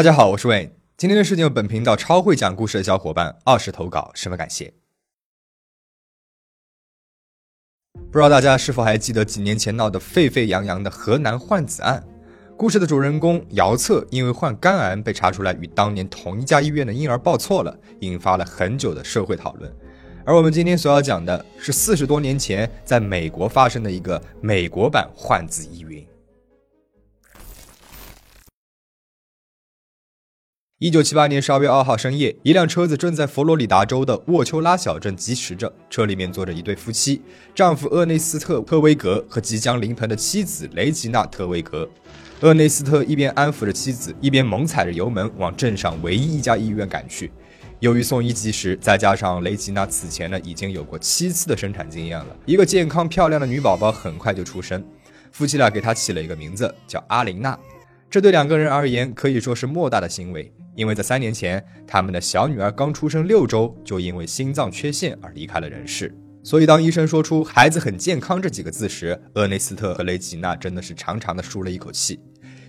大家好，我是 Wayne。今天的事情由本频道超会讲故事的小伙伴二十投稿，十分感谢。不知道大家是否还记得几年前闹得沸沸扬扬的河南换子案？故事的主人公姚策因为患肝癌被查出来与当年同一家医院的婴儿报错了，引发了很久的社会讨论。而我们今天所要讲的是四十多年前在美国发生的一个美国版换子疑云。一九七八年十二月二号深夜，一辆车子正在佛罗里达州的沃丘拉小镇疾驰着，车里面坐着一对夫妻，丈夫厄内斯特·特威格和即将临盆的妻子雷吉娜·特威格。厄内斯特一边安抚着妻子，一边猛踩着油门往镇上唯一一家医院赶去。由于送医及时，再加上雷吉娜此前呢已经有过七次的生产经验了，一个健康漂亮的女宝宝很快就出生。夫妻俩给她起了一个名字，叫阿琳娜。这对两个人而言可以说是莫大的欣慰。因为在三年前，他们的小女儿刚出生六周，就因为心脏缺陷而离开了人世。所以，当医生说出“孩子很健康”这几个字时，厄内斯特和雷吉娜真的是长长的舒了一口气。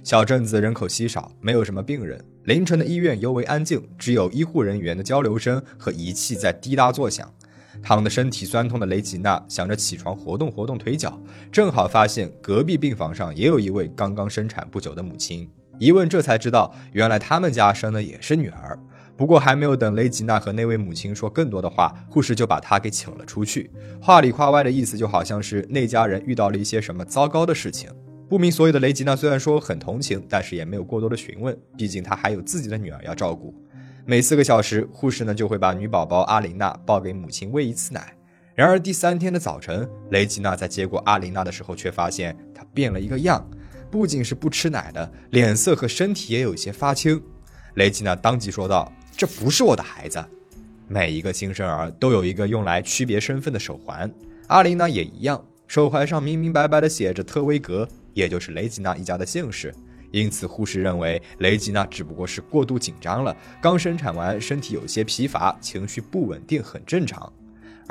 小镇子人口稀少，没有什么病人。凌晨的医院尤为安静，只有医护人员的交流声和仪器在滴答作响。躺得身体酸痛的雷吉娜想着起床活动活动腿脚，正好发现隔壁病房上也有一位刚刚生产不久的母亲。一问，这才知道，原来他们家生的也是女儿。不过还没有等雷吉娜和那位母亲说更多的话，护士就把她给请了出去。话里话外的意思，就好像是那家人遇到了一些什么糟糕的事情。不明所以的雷吉娜虽然说很同情，但是也没有过多的询问，毕竟她还有自己的女儿要照顾。每四个小时，护士呢就会把女宝宝阿琳娜抱给母亲喂一次奶。然而第三天的早晨，雷吉娜在接过阿琳娜的时候，却发现她变了一个样。不仅是不吃奶的，脸色和身体也有些发青。雷吉娜当即说道：“这不是我的孩子。”每一个新生儿都有一个用来区别身份的手环，阿琳娜也一样，手环上明明白白的写着特威格，也就是雷吉娜一家的姓氏。因此，护士认为雷吉娜只不过是过度紧张了，刚生产完，身体有些疲乏，情绪不稳定，很正常。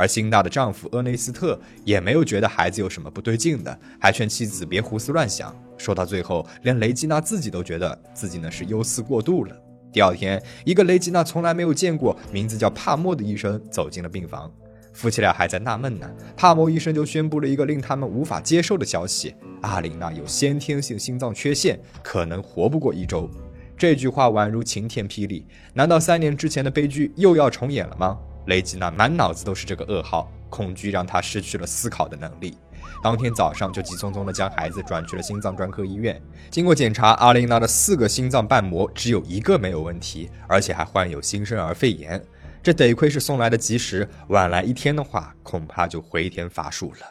而辛大的丈夫厄内斯特也没有觉得孩子有什么不对劲的，还劝妻子别胡思乱想。说到最后，连雷吉娜自己都觉得自己呢是忧思过度了。第二天，一个雷吉娜从来没有见过、名字叫帕默的医生走进了病房。夫妻俩还在纳闷呢，帕默医生就宣布了一个令他们无法接受的消息：阿琳娜有先天性心脏缺陷，可能活不过一周。这句话宛如晴天霹雳，难道三年之前的悲剧又要重演了吗？雷吉娜满脑子都是这个噩耗，恐惧让她失去了思考的能力。当天早上就急匆匆地将孩子转去了心脏专科医院。经过检查，阿琳娜的四个心脏瓣膜只有一个没有问题，而且还患有新生儿肺炎。这得亏是送来的及时，晚来一天的话，恐怕就回天乏术了。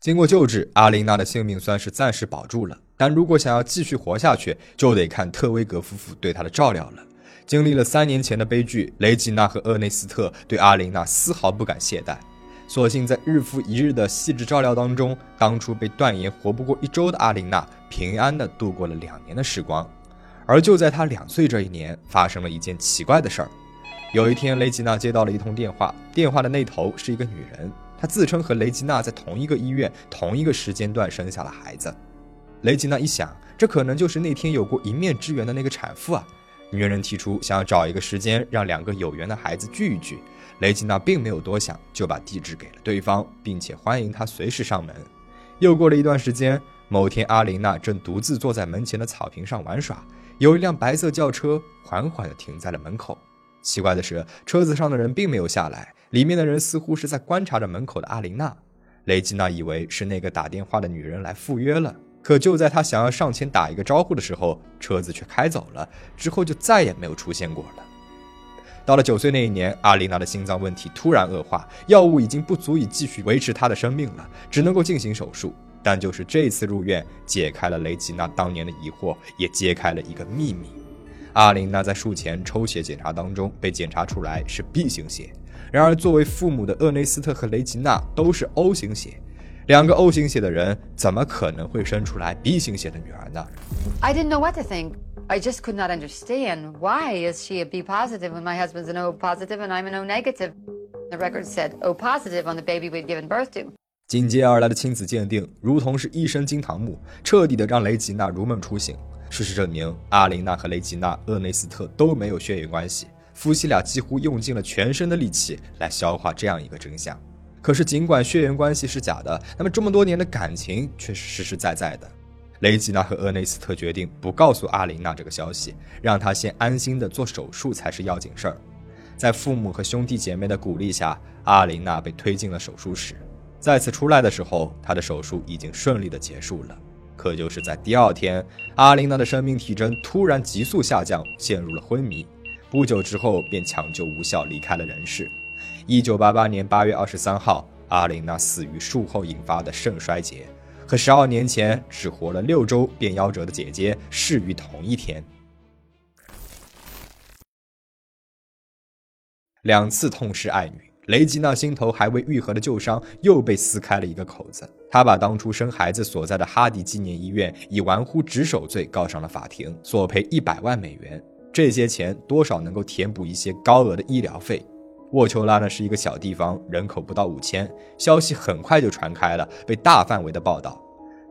经过救治，阿琳娜的性命算是暂时保住了。但如果想要继续活下去，就得看特威格夫妇对她的照料了。经历了三年前的悲剧，雷吉娜和厄内斯特对阿琳娜丝毫不敢懈怠，索性在日复一日的细致照料当中，当初被断言活不过一周的阿琳娜平安的度过了两年的时光。而就在她两岁这一年，发生了一件奇怪的事儿。有一天，雷吉娜接到了一通电话，电话的那头是一个女人，她自称和雷吉娜在同一个医院、同一个时间段生下了孩子。雷吉娜一想，这可能就是那天有过一面之缘的那个产妇啊。女人提出想要找一个时间让两个有缘的孩子聚一聚，雷吉娜并没有多想，就把地址给了对方，并且欢迎他随时上门。又过了一段时间，某天阿琳娜正独自坐在门前的草坪上玩耍，有一辆白色轿车缓缓地停在了门口。奇怪的是，车子上的人并没有下来，里面的人似乎是在观察着门口的阿琳娜。雷吉娜以为是那个打电话的女人来赴约了。可就在他想要上前打一个招呼的时候，车子却开走了，之后就再也没有出现过了。到了九岁那一年，阿丽娜的心脏问题突然恶化，药物已经不足以继续维持她的生命了，只能够进行手术。但就是这次入院，解开了雷吉娜当年的疑惑，也揭开了一个秘密：阿琳娜在术前抽血检查当中被检查出来是 B 型血，然而作为父母的厄内斯特和雷吉娜都是 O 型血。两个 O 型血的人怎么可能会生出来 B 型血的女儿呢？I didn't know what to think. I just could not understand why is she a B positive when my husband's an O positive and I'm an O negative. The record said O positive on the baby we'd given birth to. 紧接而来的亲子鉴定，如同是一声惊堂木，彻底的让雷吉娜如梦初醒。事实证明，阿琳娜和雷吉娜·厄内斯特都没有血缘关系。夫妻俩几乎用尽了全身的力气来消化这样一个真相。可是，尽管血缘关系是假的，那么这么多年的感情却是实实在在的。雷吉娜和厄内斯特决定不告诉阿琳娜这个消息，让她先安心的做手术才是要紧事儿。在父母和兄弟姐妹的鼓励下，阿琳娜被推进了手术室。再次出来的时候，她的手术已经顺利的结束了。可就是在第二天，阿琳娜的生命体征突然急速下降，陷入了昏迷。不久之后便抢救无效离开了人世。一九八八年八月二十三号，阿琳娜死于术后引发的肾衰竭，和十二年前只活了六周便夭折的姐姐逝于同一天。两次痛失爱女。雷吉娜心头还未愈合的旧伤又被撕开了一个口子。她把当初生孩子所在的哈迪纪念医院以玩忽职守罪告上了法庭，索赔一百万美元。这些钱多少能够填补一些高额的医疗费。沃丘拉呢是一个小地方，人口不到五千。消息很快就传开了，被大范围的报道。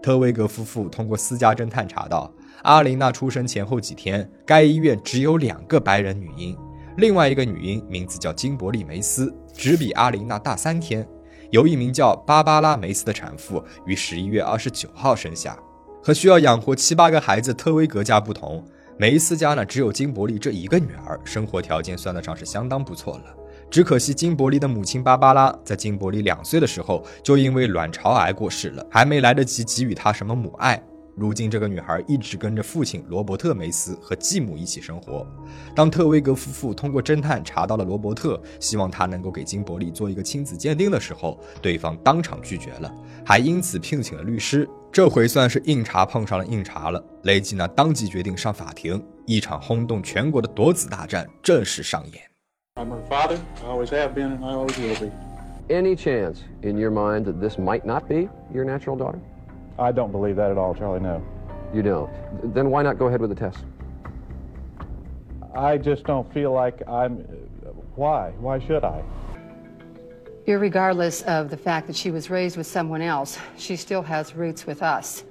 特威格夫妇通过私家侦探查到，阿琳娜出生前后几天，该医院只有两个白人女婴。另外一个女婴名字叫金伯利梅斯，只比阿琳娜大三天。由一名叫芭芭拉梅斯的产妇于十一月二十九号生下。和需要养活七八个孩子特威格家不同，梅斯家呢只有金伯利这一个女儿，生活条件算得上是相当不错了。只可惜金伯利的母亲芭芭拉在金伯利两岁的时候就因为卵巢癌过世了，还没来得及给予他什么母爱。如今，这个女孩一直跟着父亲罗伯特·梅斯和继母一起生活。当特威格夫妇通过侦探查到了罗伯特，希望他能够给金伯利做一个亲子鉴定的时候，对方当场拒绝了，还因此聘请了律师。这回算是硬茬碰上了硬茬了。雷吉娜当即决定上法庭，一场轰动全国的夺子大战正式上演。I'm her father. I always have been, and I always will be. Any chance in your mind that this might not be your natural daughter? I don't believe that at all, Charlie. No. You don't. Then why not go ahead with the test? I just don't feel like I'm. Why? Why should I? Irregardless of the fact that she was raised with someone else, she still has roots with us,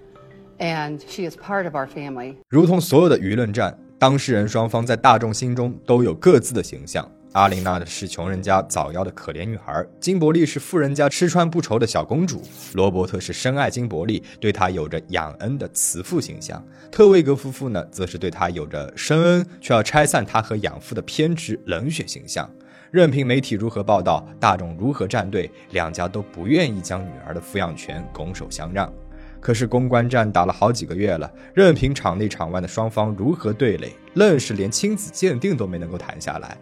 and she is part of our family. 如同所有的舆论战，当事人双方在大众心中都有各自的形象。 阿琳娜的是穷人家早夭的可怜女孩，金伯利是富人家吃穿不愁的小公主，罗伯特是深爱金伯利，对她有着养恩的慈父形象。特维格夫妇呢，则是对她有着深恩却要拆散她和养父的偏执冷血形象。任凭媒体如何报道，大众如何站队，两家都不愿意将女儿的抚养权拱手相让。可是公关战打了好几个月了，任凭场内场外的双方如何对垒，愣是连亲子鉴定都没能够谈下来。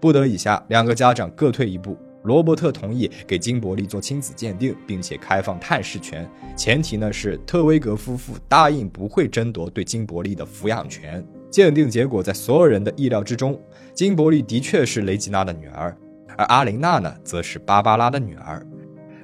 不得已下，两个家长各退一步。罗伯特同意给金伯利做亲子鉴定，并且开放探视权，前提呢是特威格夫妇答应不会争夺对金伯利的抚养权。鉴定结果在所有人的意料之中，金伯利的确是雷吉娜的女儿，而阿琳娜呢，则是芭芭拉的女儿。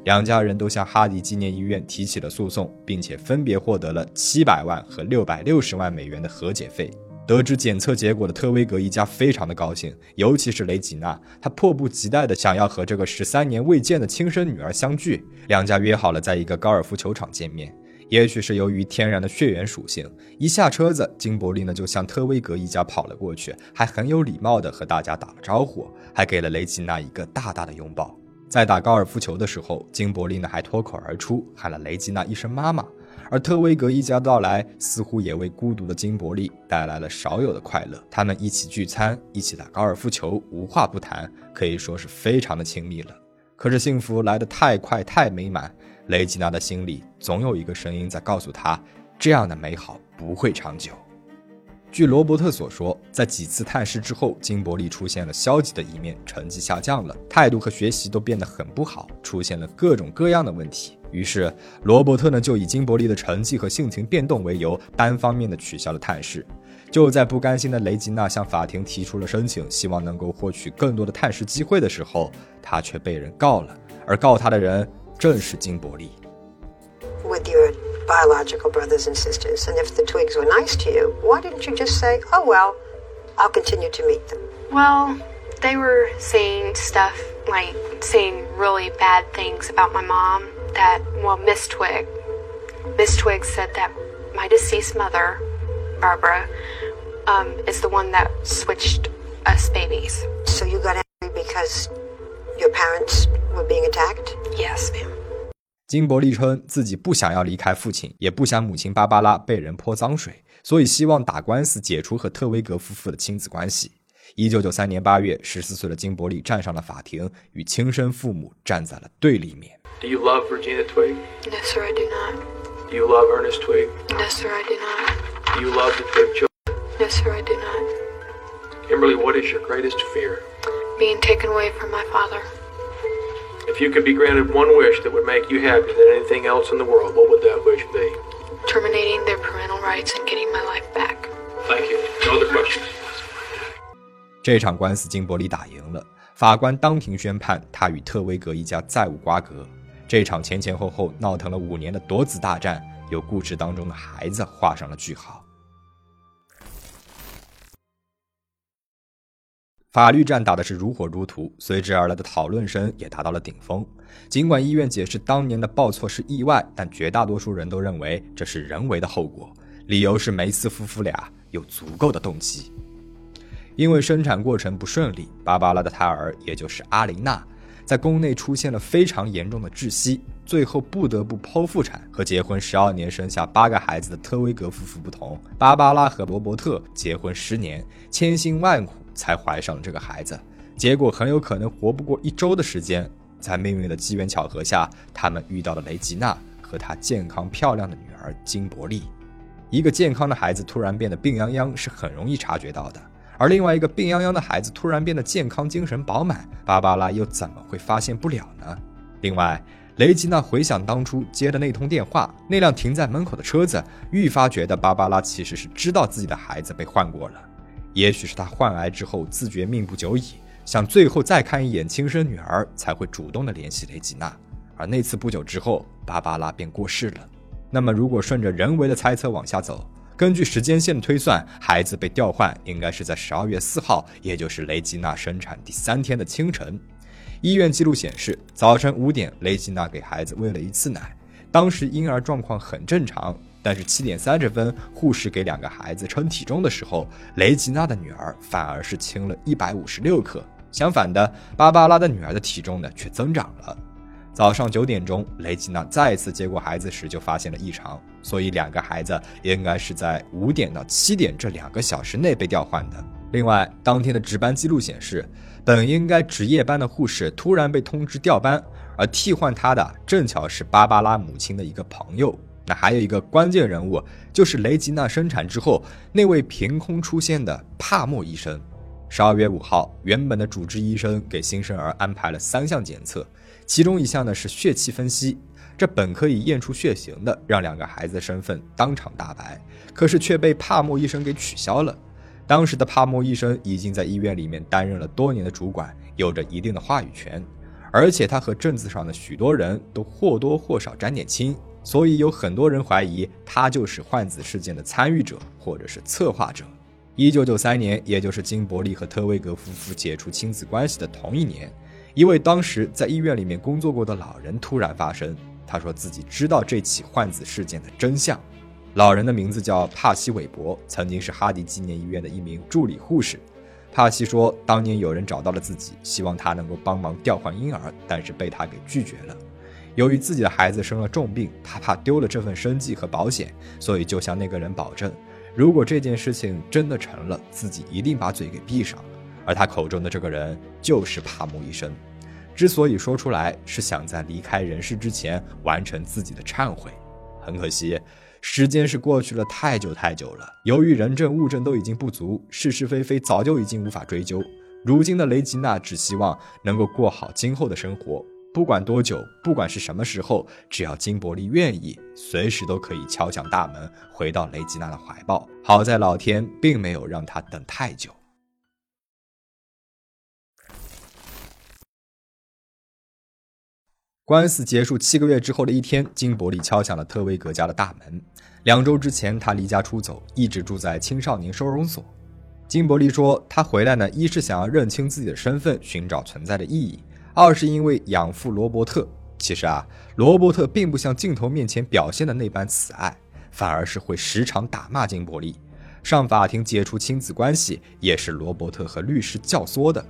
两家人都向哈迪纪念医院提起了诉讼，并且分别获得了七百万和六百六十万美元的和解费。得知检测结果的特威格一家非常的高兴，尤其是雷吉娜，她迫不及待的想要和这个十三年未见的亲生女儿相聚。两家约好了在一个高尔夫球场见面。也许是由于天然的血缘属性，一下车子，金伯利呢就向特威格一家跑了过去，还很有礼貌的和大家打了招呼，还给了雷吉娜一个大大的拥抱。在打高尔夫球的时候，金伯利呢还脱口而出喊了雷吉娜一声妈妈。而特威格一家到来，似乎也为孤独的金伯利带来了少有的快乐。他们一起聚餐，一起打高尔夫球，无话不谈，可以说是非常的亲密了。可是幸福来得太快太美满，雷吉娜的心里总有一个声音在告诉她，这样的美好不会长久。据罗伯特所说，在几次探视之后，金伯利出现了消极的一面，成绩下降了，态度和学习都变得很不好，出现了各种各样的问题。于是，罗伯特呢就以金伯利的成绩和性情变动为由，单方面的取消了探视。就在不甘心的雷吉娜向法庭提出了申请，希望能够获取更多的探视机会的时候，他却被人告了，而告他的人正是金伯利。Biological brothers and sisters, and if the twigs were nice to you, why didn't you just say, "Oh well, I'll continue to meet them"? Well, they were saying stuff like saying really bad things about my mom that, well, Miss Twig, Miss Twig said that my deceased mother, Barbara, um, is the one that switched us babies. So you got angry because your parents were being attacked? Yes, ma'am. 金伯利称自己不想要离开父亲，也不想母亲芭芭拉被人泼脏水，所以希望打官司解除和特维格夫妇的亲子关系。一九九三年八月，十四岁的金伯利站上了法庭，与亲生父母站在了对立面。Do you love Regina Twig? No, sir, I do not. Do you love Ernest Twig? No, sir, I do not. Do you love the Twig children? No, sir, I do not. Kimberly, what is your greatest fear? Being taken away from my father. If you could be granted one wish that would make you happier than anything else in the world, what would that wish be? Terminating their parental rights and getting my life back. Thank you. No other questions. 这场官司金伯利打赢了，法官当庭宣判他与特威格一家再无瓜葛。这场前前后后闹腾了五年的夺子大战，由故事当中的孩子画上了句号。法律战打的是如火如荼，随之而来的讨论声也达到了顶峰。尽管医院解释当年的报错是意外，但绝大多数人都认为这是人为的后果，理由是梅斯夫妇俩有足够的动机。因为生产过程不顺利，芭芭拉的胎儿也就是阿琳娜，在宫内出现了非常严重的窒息，最后不得不剖腹产。和结婚十二年生下八个孩子的特威格夫妇不同，芭芭拉和罗伯特结婚十年，千辛万苦。才怀上了这个孩子，结果很有可能活不过一周的时间。在命运的机缘巧合下，他们遇到了雷吉娜和她健康漂亮的女儿金伯利。一个健康的孩子突然变得病殃殃是很容易察觉到的，而另外一个病殃殃的孩子突然变得健康、精神饱满，芭芭拉又怎么会发现不了呢？另外，雷吉娜回想当初接的那通电话，那辆停在门口的车子，愈发觉得芭芭拉其实是知道自己的孩子被换过了。也许是他患癌之后自觉命不久矣，想最后再看一眼亲生女儿，才会主动的联系雷吉娜。而那次不久之后，芭芭拉便过世了。那么，如果顺着人为的猜测往下走，根据时间线推算，孩子被调换应该是在十二月四号，也就是雷吉娜生产第三天的清晨。医院记录显示，早晨五点，雷吉娜给孩子喂了一次奶，当时婴儿状况很正常。但是七点三十分，护士给两个孩子称体重的时候，雷吉娜的女儿反而是轻了一百五十六克。相反的，芭芭拉的女儿的体重呢却增长了。早上九点钟，雷吉娜再次接过孩子时就发现了异常，所以两个孩子应该是在五点到七点这两个小时内被调换的。另外，当天的值班记录显示，本应该值夜班的护士突然被通知调班，而替换她的正巧是芭芭拉母亲的一个朋友。那还有一个关键人物，就是雷吉娜生产之后那位凭空出现的帕默医生。十二月五号，原本的主治医生给新生儿安排了三项检测，其中一项呢是血气分析，这本可以验出血型的，让两个孩子的身份当场大白，可是却被帕默医生给取消了。当时的帕默医生已经在医院里面担任了多年的主管，有着一定的话语权，而且他和镇子上的许多人都或多或少沾点亲。所以有很多人怀疑他就是换子事件的参与者或者是策划者。一九九三年，也就是金伯利和特威格夫妇解除亲子关系的同一年，一位当时在医院里面工作过的老人突然发声，他说自己知道这起换子事件的真相。老人的名字叫帕西·韦伯，曾经是哈迪纪念医院的一名助理护士。帕西说，当年有人找到了自己，希望他能够帮忙调换婴儿，但是被他给拒绝了。由于自己的孩子生了重病，他怕丢了这份生计和保险，所以就向那个人保证，如果这件事情真的成了，自己一定把嘴给闭上。而他口中的这个人就是帕姆医生。之所以说出来，是想在离开人世之前完成自己的忏悔。很可惜，时间是过去了太久太久了。由于人证物证都已经不足，是是非非早就已经无法追究。如今的雷吉娜只希望能够过好今后的生活。不管多久，不管是什么时候，只要金伯利愿意，随时都可以敲响大门，回到雷吉娜的怀抱。好在老天并没有让他等太久。官司结束七个月之后的一天，金伯利敲响了特威格家的大门。两周之前，他离家出走，一直住在青少年收容所。金伯利说，他回来呢，一是想要认清自己的身份，寻找存在的意义。二是因为养父罗伯特，其实啊，罗伯特并不像镜头面前表现的那般慈爱，反而是会时常打骂金伯利。上法庭解除亲子关系也是罗伯特和律师教唆的。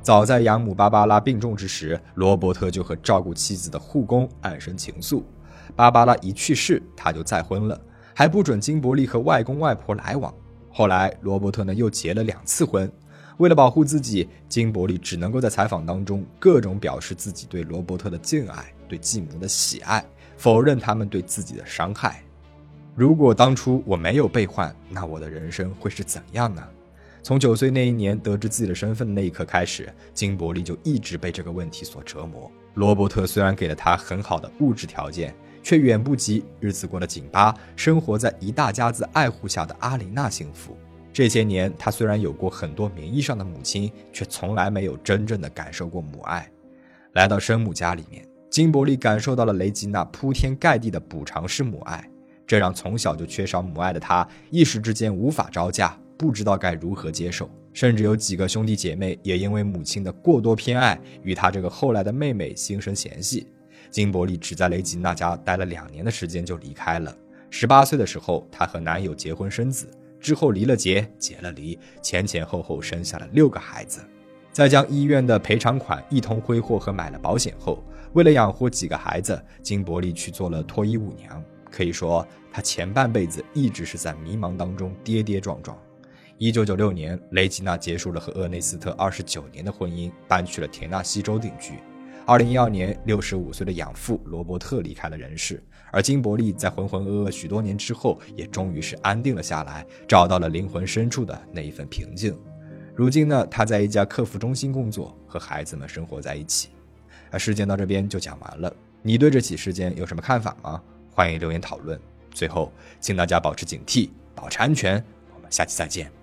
早在养母芭芭拉病重之时，罗伯特就和照顾妻子的护工暗生情愫。芭芭拉一去世，他就再婚了，还不准金伯利和外公外婆来往。后来，罗伯特呢又结了两次婚。为了保护自己，金伯利只能够在采访当中各种表示自己对罗伯特的敬爱、对继母的喜爱，否认他们对自己的伤害。如果当初我没有被换，那我的人生会是怎样呢？从九岁那一年得知自己的身份的那一刻开始，金伯利就一直被这个问题所折磨。罗伯特虽然给了他很好的物质条件，却远不及日子过得紧巴、生活在一大家子爱护下的阿琳娜幸福。这些年，他虽然有过很多名义上的母亲，却从来没有真正的感受过母爱。来到生母家里面，金伯利感受到了雷吉娜铺天盖地的补偿式母爱，这让从小就缺少母爱的他一时之间无法招架。不知道该如何接受，甚至有几个兄弟姐妹也因为母亲的过多偏爱，与他这个后来的妹妹心生嫌隙。金伯利只在雷吉娜家待了两年的时间就离开了。十八岁的时候，她和男友结婚生子，之后离了结，结了离，前前后后生下了六个孩子。在将医院的赔偿款一通挥霍和买了保险后，为了养活几个孩子，金伯利去做了脱衣舞娘。可以说，他前半辈子一直是在迷茫当中跌跌撞撞。一九九六年，雷吉娜结束了和厄内斯特二十九年的婚姻，搬去了田纳西州定居。二零一二年，六十五岁的养父罗伯特离开了人世，而金伯利在浑浑噩噩许多年之后，也终于是安定了下来，找到了灵魂深处的那一份平静。如今呢，他在一家客服中心工作，和孩子们生活在一起。啊事件到这边就讲完了，你对这起事件有什么看法吗？欢迎留言讨论。最后，请大家保持警惕，保持安全。我们下期再见。